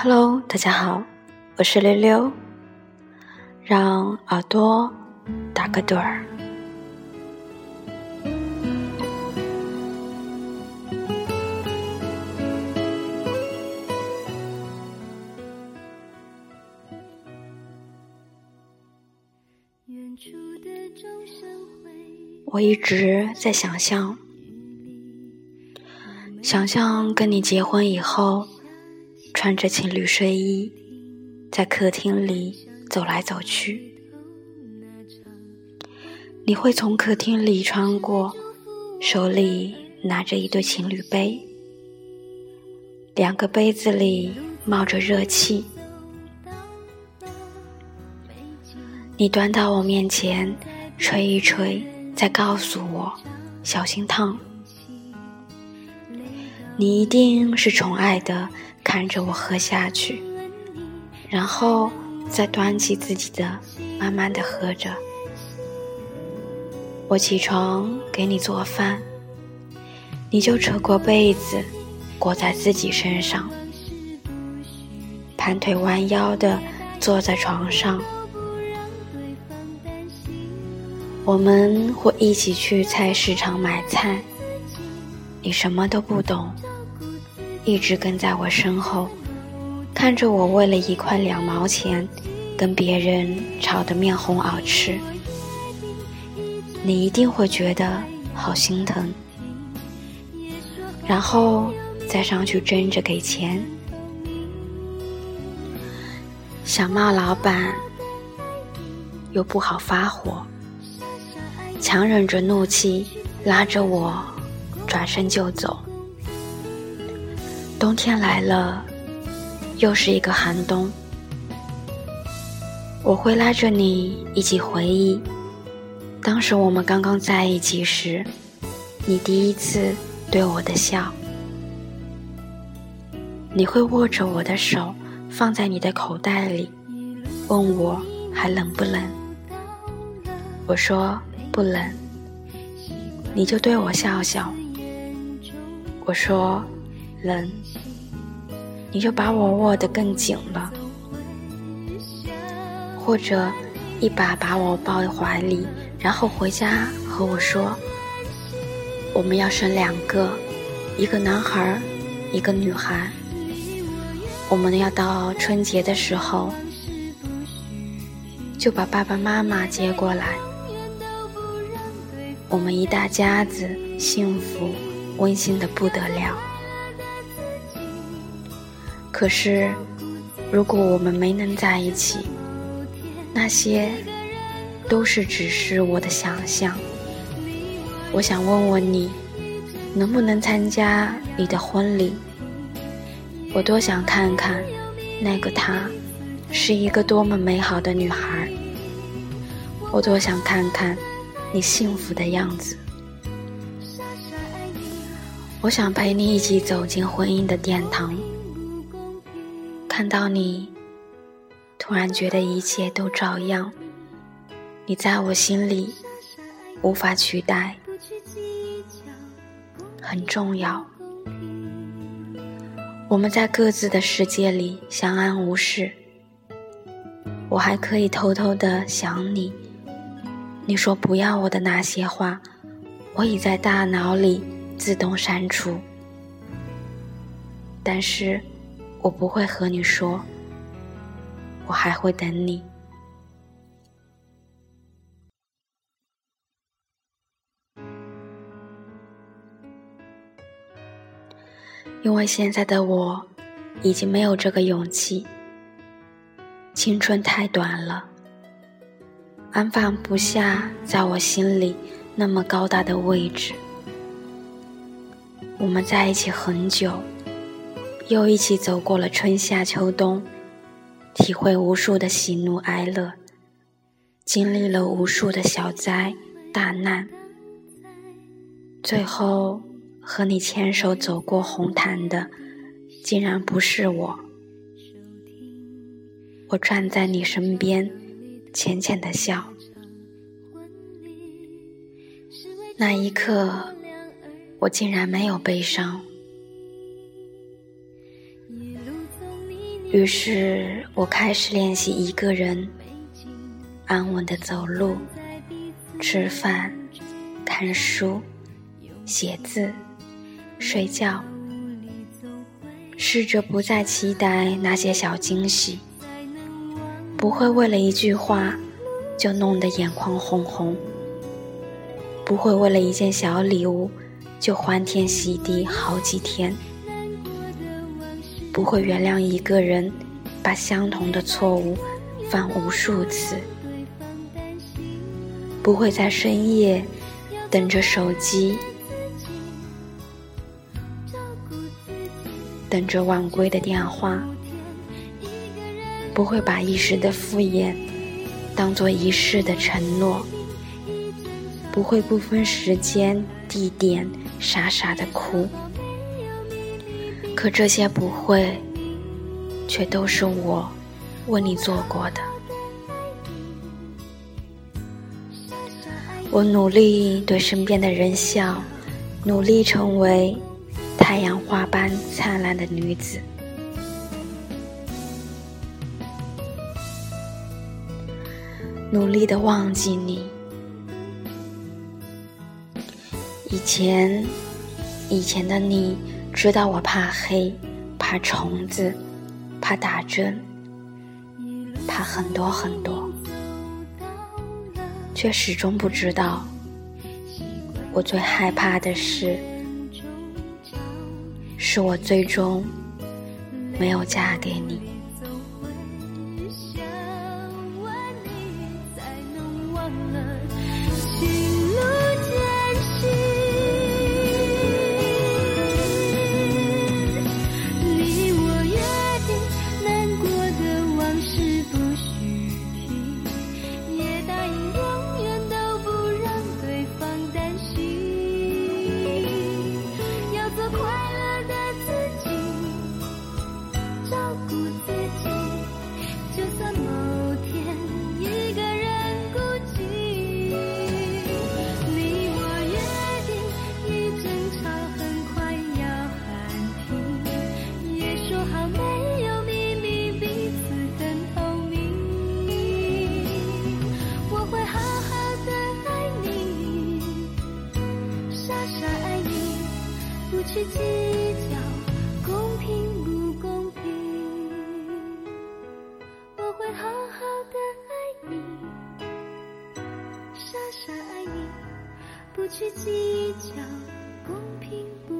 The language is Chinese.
Hello，大家好，我是溜溜，让耳朵打个盹儿。我一直在想象，想象跟你结婚以后，穿着情侣睡衣，在客厅里走来走去。你会从客厅里穿过，手里拿着一对情侣杯，两个杯子里冒着热气。你端到我面前，吹一吹。再告诉我，小心烫。你一定是宠爱的看着我喝下去，然后再端起自己的，慢慢的喝着。我起床给你做饭，你就扯过被子裹在自己身上，盘腿弯腰的坐在床上。我们会一起去菜市场买菜，你什么都不懂，一直跟在我身后，看着我为了一块两毛钱跟别人吵得面红耳赤，你一定会觉得好心疼，然后再上去争着给钱，想骂老板，又不好发火。强忍着怒气，拉着我转身就走。冬天来了，又是一个寒冬。我会拉着你一起回忆，当时我们刚刚在一起时，你第一次对我的笑。你会握着我的手，放在你的口袋里，问我还冷不冷？我说。不冷，你就对我笑笑。我说冷，你就把我握得更紧了，或者一把把我抱在怀里，然后回家和我说，我们要生两个，一个男孩，一个女孩。我们要到春节的时候，就把爸爸妈妈接过来。我们一大家子幸福温馨的不得了。可是，如果我们没能在一起，那些都是只是我的想象。我想问问你，能不能参加你的婚礼？我多想看看那个她是一个多么美好的女孩。我多想看看。你幸福的样子，我想陪你一起走进婚姻的殿堂。看到你，突然觉得一切都照样。你在我心里无法取代，很重要。我们在各自的世界里相安无事，我还可以偷偷的想你。你说不要我的那些话，我已在大脑里自动删除。但是，我不会和你说，我还会等你。因为现在的我，已经没有这个勇气。青春太短了。安放不下在我心里那么高大的位置。我们在一起很久，又一起走过了春夏秋冬，体会无数的喜怒哀乐，经历了无数的小灾大难，最后和你牵手走过红毯的，竟然不是我。我站在你身边。浅浅的笑，那一刻，我竟然没有悲伤。于是我开始练习一个人安稳的走路、吃饭、看书、写字、睡觉，试着不再期待那些小惊喜，不会为了一句话就弄得眼眶红红，不会为了一件小礼物就欢天喜地好几天。不会原谅一个人把相同的错误犯无数次，不会在深夜等着手机，等着晚归的电话，不会把一时的敷衍当做一世的承诺，不会不分时间地点傻傻的哭。可这些不会，却都是我为你做过的。我努力对身边的人笑，努力成为太阳花般灿烂的女子，努力的忘记你。以前，以前的你。知道我怕黑，怕虫子，怕打针，怕很多很多，却始终不知道，我最害怕的事，是我最终没有嫁给你。去计较公平不。